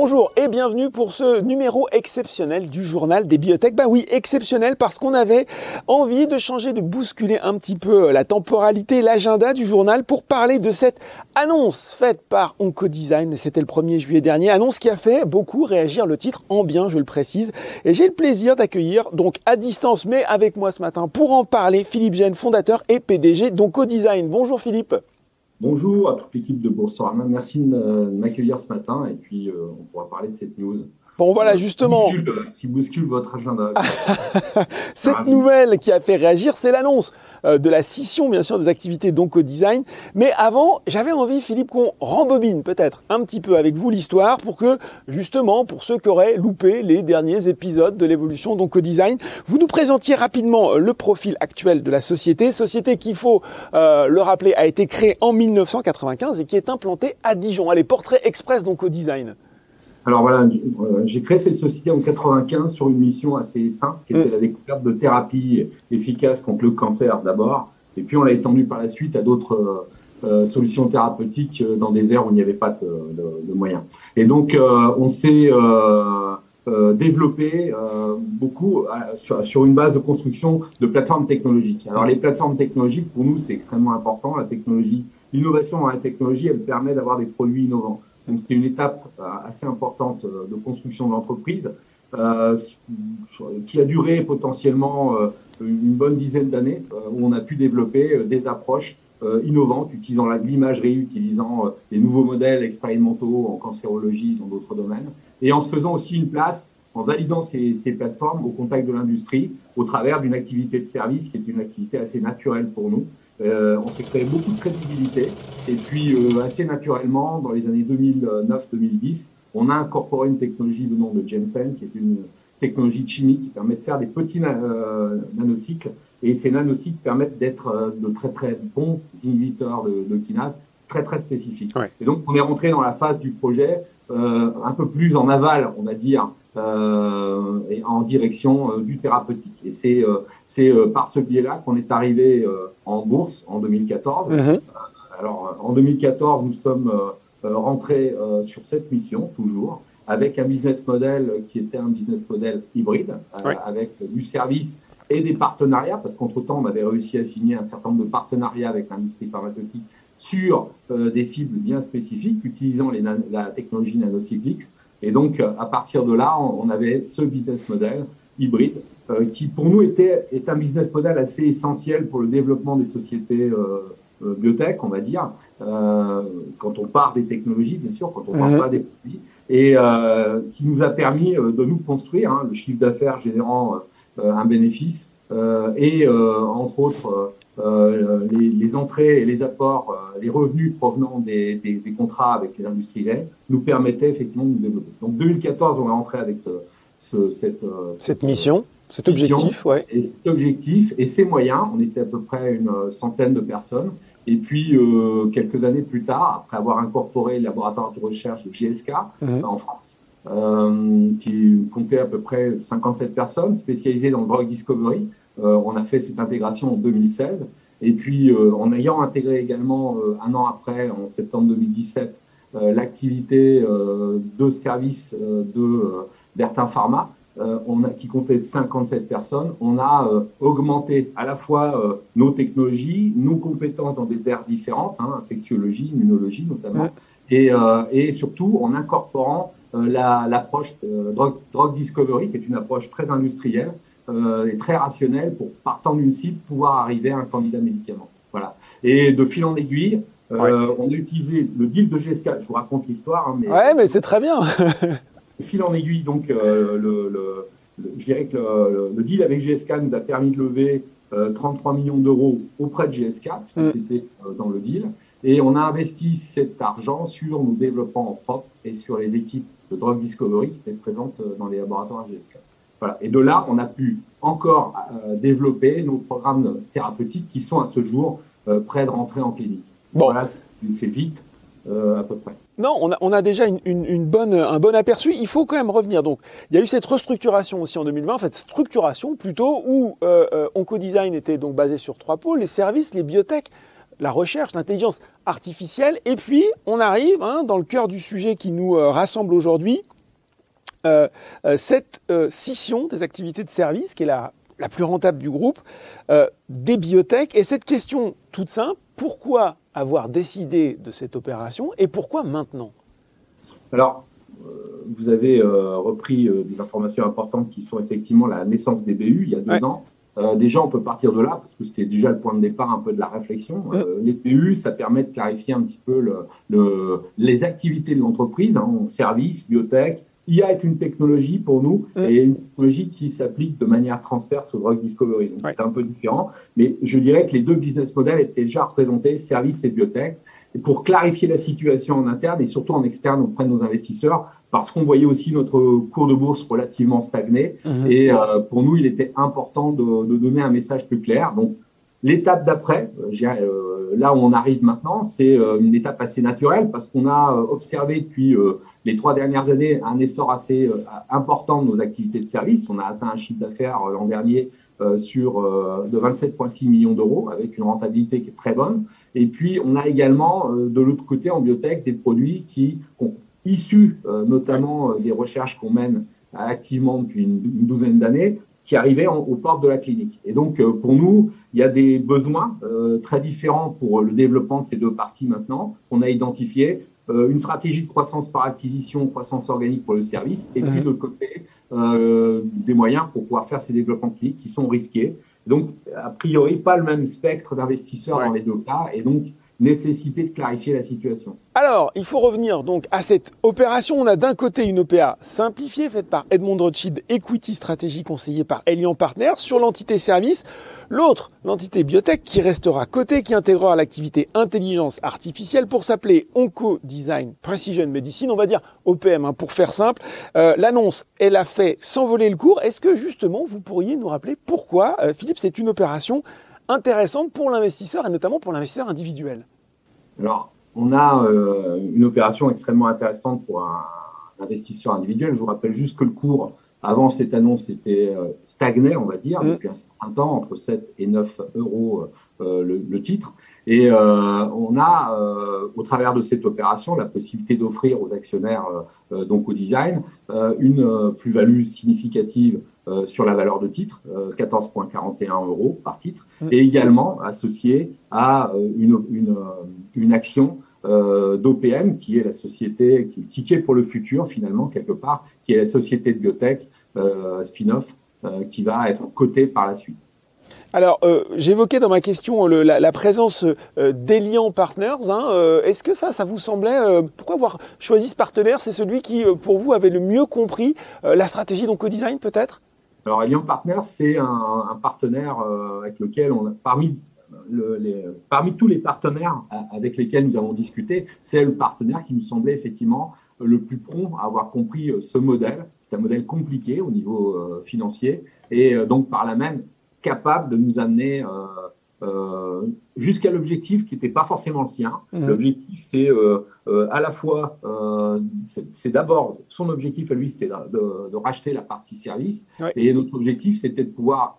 Bonjour et bienvenue pour ce numéro exceptionnel du journal des biotech. Bah oui, exceptionnel parce qu'on avait envie de changer, de bousculer un petit peu la temporalité, l'agenda du journal pour parler de cette annonce faite par Oncodesign. C'était le 1er juillet dernier, annonce qui a fait beaucoup réagir le titre en bien, je le précise. Et j'ai le plaisir d'accueillir donc à distance, mais avec moi ce matin pour en parler, Philippe Gênes, fondateur et PDG d'Oncodesign. Bonjour Philippe. Bonjour à toute l'équipe de Boursorama. Merci de m'accueillir ce matin et puis euh, on pourra parler de cette news. Bon voilà justement. Qui bouscule, votre agenda. cette nouvelle qui a fait réagir, c'est l'annonce euh, de la scission bien sûr des activités d'Onco-Design. Mais avant, j'avais envie Philippe qu'on rembobine peut-être un petit peu avec vous l'histoire pour que justement pour ceux qui auraient loupé les derniers épisodes de l'évolution d'Onco-Design, vous nous présentiez rapidement euh, le profil actuel de la société, société qu'il faut euh, le rappeler a été créée en 1995 et qui est implantée à Dijon. Allez, portrait express d'Onco-Design. Alors voilà, euh, j'ai créé cette société en 95 sur une mission assez simple, qui était mm. la découverte de thérapies efficaces contre le cancer d'abord, et puis on l'a étendu par la suite à d'autres euh, euh, solutions thérapeutiques dans des aires où il n'y avait pas de, moyens. Et donc on s'est développé beaucoup sur, sur, une base de construction de plateformes technologiques. Alors les plateformes technologiques, pour nous, c'est extrêmement important. La technologie, l'innovation dans la technologie, elle permet d'avoir des produits innovants. Donc c'était une étape euh, assez importante euh, de construction de l'entreprise euh, qui a duré potentiellement une bonne dizaine d'années où on a pu développer des approches innovantes, utilisant l'imagerie, utilisant les nouveaux modèles expérimentaux en cancérologie, dans d'autres domaines, et en se faisant aussi une place, en validant ces, ces plateformes au contact de l'industrie, au travers d'une activité de service qui est une activité assez naturelle pour nous, euh, on s'est créé beaucoup de crédibilité. Et puis, euh, assez naturellement, dans les années 2009-2010, on a incorporé une technologie de nom de Jensen, qui est une technologie chimique qui permet de faire des petits euh, nanocycles. Et ces nanocycles permettent d'être de très très bons inhibiteurs de, de kinase, très très spécifiques. Et donc, on est rentré dans la phase du projet un peu plus en aval, on va dire, euh, et en direction euh, du thérapeutique. Et c'est euh, c'est par ce biais-là qu'on est arrivé en bourse en 2014. Mhm. alors en 2014, nous sommes rentrés sur cette mission toujours avec un business model qui était un business model hybride, avec du service et des partenariats, parce qu'entre-temps, on avait réussi à signer un certain nombre de partenariats avec l'industrie pharmaceutique sur des cibles bien spécifiques, utilisant les la technologie nanocyclics et donc, à partir de là, on avait ce business model hybride euh, qui, pour nous, était, est un business model assez essentiel pour le développement des sociétés euh, euh biotech, on va dire, euh, quand on part des technologies, bien sûr, quand on part pas des produits, et euh, qui nous a permis de nous construire, hein, le chiffre d'affaires générant un bénéfice, et entre autres euh, les, les, entrées et les apports, euh, les revenus provenant des, des, des, contrats avec les industriels nous permettaient effectivement de nous développer. Donc 2014, on est rentré avec ce, ce, cette, euh, cette, mission, cet objectif, ouais. Et cet objectif et ses moyens. On était à peu près une centaine de personnes. Et puis, euh, quelques années plus tard, après avoir incorporé le laboratoire de recherche de GSK mhm. en France, euh, qui comptait à peu près 57 personnes spécialisées dans le drug discovery, euh, on a fait cette intégration en 2016. Et puis, euh, en ayant intégré également euh, un an après, en septembre 2017, l'activité de service de Bertin Pharma, on a, qui comptait 57 personnes, on a augmenté à la fois nos technologies, nos compétences dans des aires différentes, hein, infectiologie, immunologie notamment, et, et, surtout en incorporant l'approche drug, drug, discovery, qui est une approche très industrielle, euh, est très rationnel pour, partant d'une cible, pouvoir arriver à un candidat médicament. Voilà. Et de fil en aiguille, euh, on a utilisé le deal de GSK. Je vous raconte l'histoire. Hein, mais ouais, mais c'est très bien. de fil en aiguille, donc, euh, le, le, je dirais que le, le, deal avec GSK nous a permis de lever 33 millions d'euros auprès de GSK, mm. c'était dans le deal. Et on a investi cet argent sur nos développements en propre et sur les équipes de drug discovery qui étaient présentes dans les laboratoires GSK. Voilà. Et de là, on a pu encore euh, développer nos programmes thérapeutiques qui sont à ce jour euh, prêts de rentrer en clinique. Bon. Voilà, fait vite, euh, à peu près. Non, on a, on a déjà une, une, bonne, un bon aperçu. Il faut quand même revenir. Donc, il y a eu cette restructuration aussi en 2020, en fait, structuration plutôt, où euh, Oncodesign était donc basé sur trois pôles, les services, les biotech. la recherche, l'intelligence artificielle. Et puis, on arrive hein, dans le cœur du sujet qui nous rassemble aujourd'hui, cette scission des activités de service, qui est la, la plus rentable du groupe, des biotech. Et cette question toute simple, pourquoi avoir décidé de cette opération et pourquoi maintenant? Alors, euh, vous avez euh, repris euh, des informations importantes qui sont effectivement la naissance des BU il y a deux ans. déjà, on peut partir de là parce que c'était déjà le point de départ un peu de la réflexion. les BU, ça permet de clarifier un petit peu le, les activités de l'entreprise, hein, service, biotech, IA est une technologie pour nous et une technologie qui s'applique de manière transverse au drug discovery. Donc c'est un peu différent, mais je dirais que les deux business models étaient déjà représentés, services et biotech. Et pour clarifier la situation en interne et surtout en externe auprès de nos investisseurs, parce qu'on voyait aussi notre cours de bourse relativement stagné. Mhm. Et euh, pour nous, il était important de, de, donner un message plus clair. Donc, l'étape d'après, euh, là où on arrive maintenant, c'est euh, une étape assez naturelle parce qu'on a observé depuis les trois dernières années un essor assez euh, important de nos activités de service. On a atteint un chiffre d'affaires euh, l'an dernier euh, sur de 27,6 millions d'euros avec une rentabilité qui est très bonne. Et puis on a également de l'autre côté en biotech des produits qui sont issus notamment des recherches qu'on mène activement depuis une, douzaine d'années qui arrivaient aux portes de la clinique. Et donc, pour nous, il y a des besoins très différents pour le développement de ces deux parties maintenant qu'on a identifiés euh, une stratégie de croissance par acquisition, croissance organique pour le service, et puis de l'autre côté, euh, des moyens pour pouvoir faire ces développements cliniques qui sont risqués. Donc, a priori, pas le même spectre d'investisseurs dans les deux cas, et donc nécessité de clarifier la situation. Alors, il faut revenir donc à cette opération. On a d'un côté une OPA simplifiée faite par Edmond Rothschild Equity Stratégie conseillée par Elian Partners sur l'entité service. L'autre, l'entité biotech qui restera cotée, qui intégrera l'activité intelligence artificielle pour s'appeler Onco Design Precision Medicine. On va dire OPM hein, pour faire simple. Euh, l'annonce, elle a fait s'envoler le cours. Est-ce que justement vous pourriez nous rappeler pourquoi, euh, Philippe, c'est une opération intéressante pour l'investisseur et notamment pour l'investisseur individuel Alors, on a euh, une opération extrêmement intéressante pour un, investisseur individuel. Je vous rappelle juste que le cours, avant cette annonce, était euh, stagné, on va dire, mm. depuis un certain temps, entre 7 et 9 euros euh, le, titre. Et on a, au travers de cette opération, la possibilité d'offrir aux actionnaires, donc au design, une plus-value significative euh, sur la valeur de titre, 14,41 euh, euros par titre, mm. et également associé à euh, une, une, une action d'OPM, qui est la société, qui, qui est pour le futur finalement, quelque part, qui est la société de biotech spin-off, qui va être cotée par la suite. Alors, j'évoquais dans ma question la, présence d'Elian Partners. Hein, Est-ce que ça, ça vous semblait... pourquoi avoir choisi ce partenaire? C'est celui qui, pour vous, avait le mieux compris la stratégie d'Oncodesign, peut-être? Alors, Allianz Partners, c'est un, partenaire euh, avec lequel parmi, les, parmi tous les partenaires avec lesquels nous avons discuté, c'est le partenaire qui nous semblait effectivement le plus prompt à avoir compris euh, ce modèle. C'est un modèle compliqué au niveau euh, financier et donc par là même capable de nous amener euh, jusqu'à l'objectif qui n'était pas forcément le sien. Mmh. L'objectif, c'est euh, euh, à la fois, c'est d'abord, son objectif à lui, c'était de, de, racheter la partie service, et notre objectif, c'était de pouvoir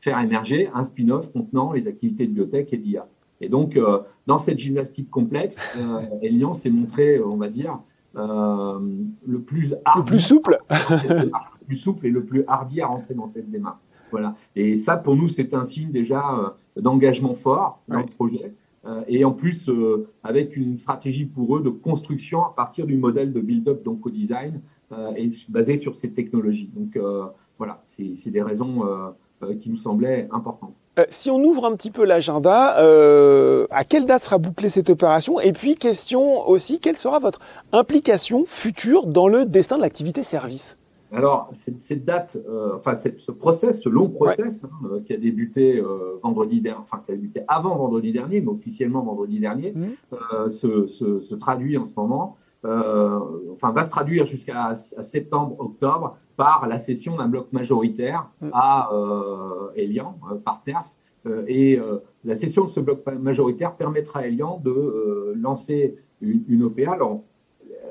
faire émerger un spin-off contenant les activités de biotech et d'IA. Et donc, dans cette gymnastique complexe, Elian s'est montré, on va dire, le plus le plus souple, le plus souple et le plus hardi à rentrer dans cette démarche. Voilà. Et ça, pour nous, c'est un signe déjà d'engagement fort dans le projet. Euh, et en plus, euh, avec une stratégie pour eux de construction à partir du modèle de build-up donc au design euh, et basé sur ces technologies. Donc voilà, c'est des raisons qui nous semblaient importantes. si on ouvre un petit peu l'agenda, à quelle date sera bouclée cette opération? Et puis, question aussi, quelle sera votre implication future dans le destin de l'activité service? Alors, cette, date, euh, enfin, ce process, ce long process hein, euh, qui a débuté euh, vendredi dernier, enfin, qui a débuté avant vendredi dernier, mais officiellement vendredi dernier, mmh. se, se, se, traduit en ce moment, enfin, va se traduire jusqu'à septembre, octobre par la cession d'un bloc majoritaire mmh. à Elian, Partners. et la cession de ce bloc majoritaire permettra à Elian de lancer une, une, OPA. Alors,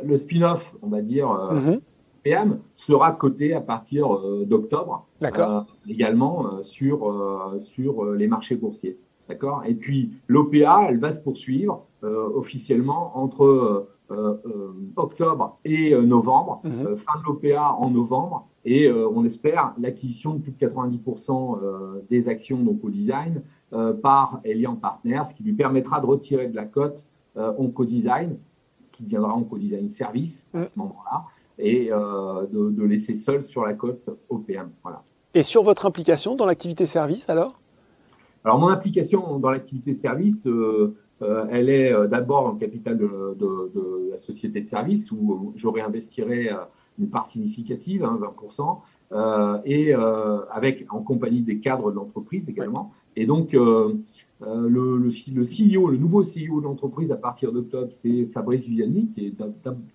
le spin-off, on va dire, mmh. PM sera coté à partir euh, d'octobre, euh, également euh, sur, sur les marchés boursiers. D'accord? Et puis l'OPA, elle va se poursuivre officiellement entre octobre et novembre, mhm. fin de l'OPA en novembre, et on espère l'acquisition de plus de 90% des actions donc au design par Elian Partners, ce qui lui permettra de retirer de la cote Onco-Design, qui deviendra Onco-Design Service à ce moment-là, et de, de, laisser seul sur la cote OPM. Voilà. Et sur votre implication dans l'activité service alors? Alors mon implication dans l'activité service, euh, euh, elle est euh, d'abord dans le capital de, de, de, la société de service où je réinvestirai une part significative, hein, 20%, euh, et avec en compagnie des cadres de l'entreprise également. Et donc le, le, le, CEO, le nouveau CEO de l'entreprise à partir d'octobre, c'est Fabrice Vianney, qui est,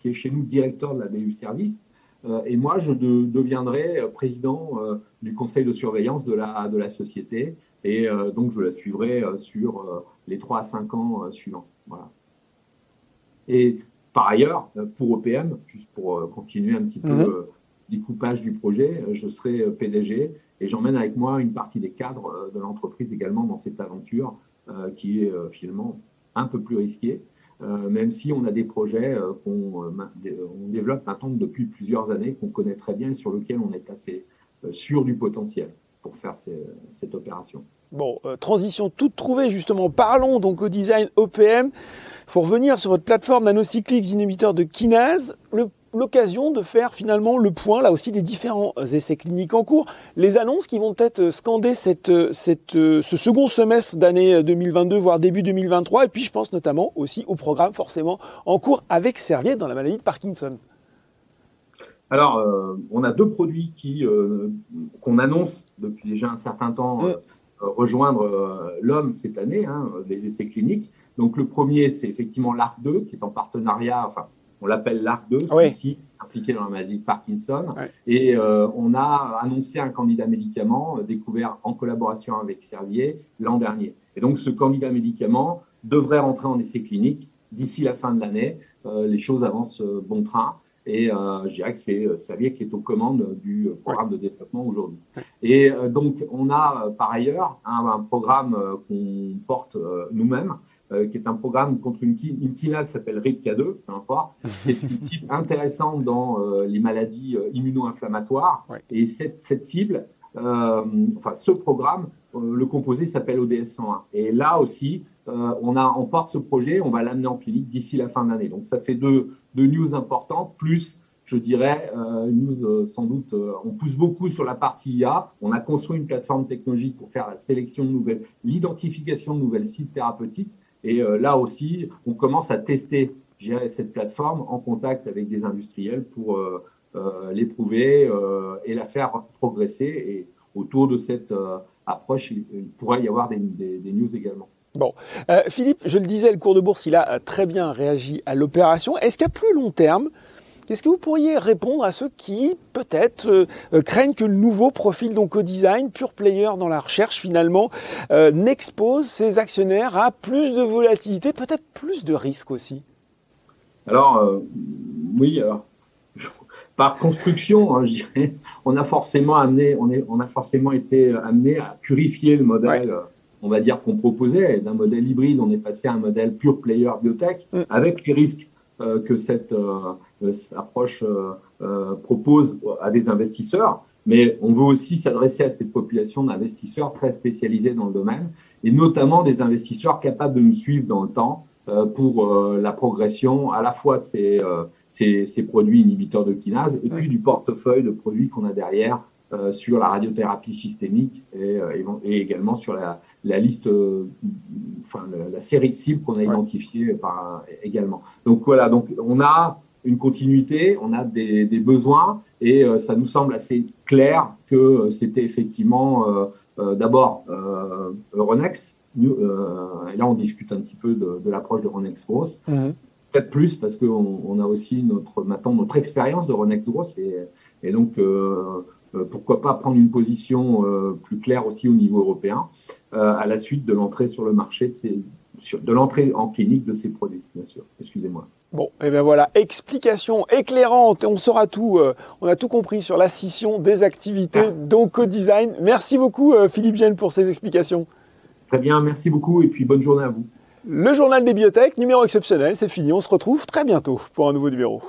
qui est chez nous directeur de la BU Service. Euh, et moi, je deviendrai euh, président euh, du conseil de surveillance de la, de la société. Et donc, je la suivrai sur les 3 à 5 ans suivants. Voilà. Et par ailleurs, pour OPM, juste pour continuer un petit peu mhm. le découpage du projet, je serai PDG et j'emmène avec moi une partie des cadres de l'entreprise également dans cette aventure qui est finalement un peu plus risquée. Euh, même si on a des projets euh, qu'on euh, on développe maintenant depuis plusieurs années, qu'on connaît très bien et sur lesquels on est assez sûr du potentiel pour faire cette opération. Bon, transition toute trouvée justement. Parlons donc au design OPM. Il faut revenir sur votre plateforme nanocyclique inhibiteur de kinase. Le l'occasion de faire finalement le point là aussi des différents essais cliniques en cours, les annonces qui vont peut-être scander cette, cette, ce second semestre d'année 2022 voire début 2023 et puis je pense notamment aussi au programme forcément en cours avec Servier dans la maladie de Parkinson. Alors, euh, on a deux produits qui euh, qu'on annonce depuis déjà un certain temps mm. euh, rejoindre l'homme cette année, hein, les essais cliniques. Donc, le premier, c'est effectivement l'ARC2 qui est en partenariat, enfin, on l'appelle l'ARC2, oui. aussi impliqué dans la maladie de Parkinson. Et euh, on a annoncé un candidat médicament euh, découvert en collaboration avec Servier l'an dernier. Et donc ce candidat médicament devrait rentrer en essai clinique d'ici la fin de l'année. Euh, les choses avancent bon train. Et je dirais que c'est Servier qui est aux commandes du programme de développement aujourd'hui. Et donc, on a par ailleurs un programme qu'on porte nous-mêmes, euh, qui est un programme contre une, une kinase qui s'appelle RIPK2, peu importe, qui est une cible intéressante dans euh, les maladies euh, immuno-inflammatoires. Et cette, cette cible, enfin ce programme, le composé s'appelle ODS101. Et là aussi, on, a, on porte ce projet, on va l'amener en clinique d'ici la fin de l'année. Donc ça fait deux, deux news importantes, plus je dirais, euh, news sans doute, on pousse beaucoup sur la partie IA. On a construit une plateforme technologique pour faire la sélection de nouvelles, l'identification de nouvelles cibles thérapeutiques. Et euh, là aussi, on commence à tester cette plateforme en contact avec des industriels pour euh, euh, l'éprouver et la faire progresser. Et autour de cette approche, il, pourrait y avoir des, news également. Bon, Philippe, je le disais, le cours de bourse, il a très bien réagi à l'opération. Est-ce qu'à plus long terme, Qu'est-ce que vous pourriez répondre à ceux qui, peut-être, euh, euh, craignent que le nouveau profil donc au design, pure player dans la recherche, finalement, euh, n'expose ses actionnaires à plus de volatilité, peut-être plus de risques aussi? Alors, oui, alors, par construction, hein, je dirais, on a forcément amené, on, est, on a forcément été amené à purifier le modèle. On va dire qu'on proposait d'un modèle hybride, on est passé à un modèle pure player biotech mm. avec les risques que cette euh, approche euh, propose à des investisseurs, mais on veut aussi s'adresser à cette population d'investisseurs très spécialisés dans le domaine, et notamment des investisseurs capables de nous suivre dans le temps pour la progression à la fois de ces, ces, ces produits inhibiteurs de kinase et puis du portefeuille de produits qu'on a derrière sur la radiothérapie systémique et, et également sur la, la liste, euh, la, série de cibles qu'on a identifiées par, également. Donc voilà, donc on a une continuité, on a des, des besoins et euh, ça nous semble assez clair que euh, c'était effectivement d'abord Euronext. et là, on discute un petit peu de, de l'approche de Euronext Growth. Mmh. Peut-être plus parce qu'on on a aussi notre maintenant notre expérience de Euronext Growth et, et donc pourquoi pas prendre une position plus claire aussi au niveau européen. Euh, à la suite de l'entrée sur le marché de ces, de l'entrée en clinique de ces produits, bien sûr. Excusez-moi. Bon, et eh bien voilà, explication éclairante, on saura tout, euh, on a tout compris sur la scission des activités ah. donc au design. Merci beaucoup euh, Philippe Gênes pour ces explications. Très bien, merci beaucoup et puis bonne journée à vous. Le journal des biotech, numéro exceptionnel, c'est fini. On se retrouve très bientôt pour un nouveau numéro.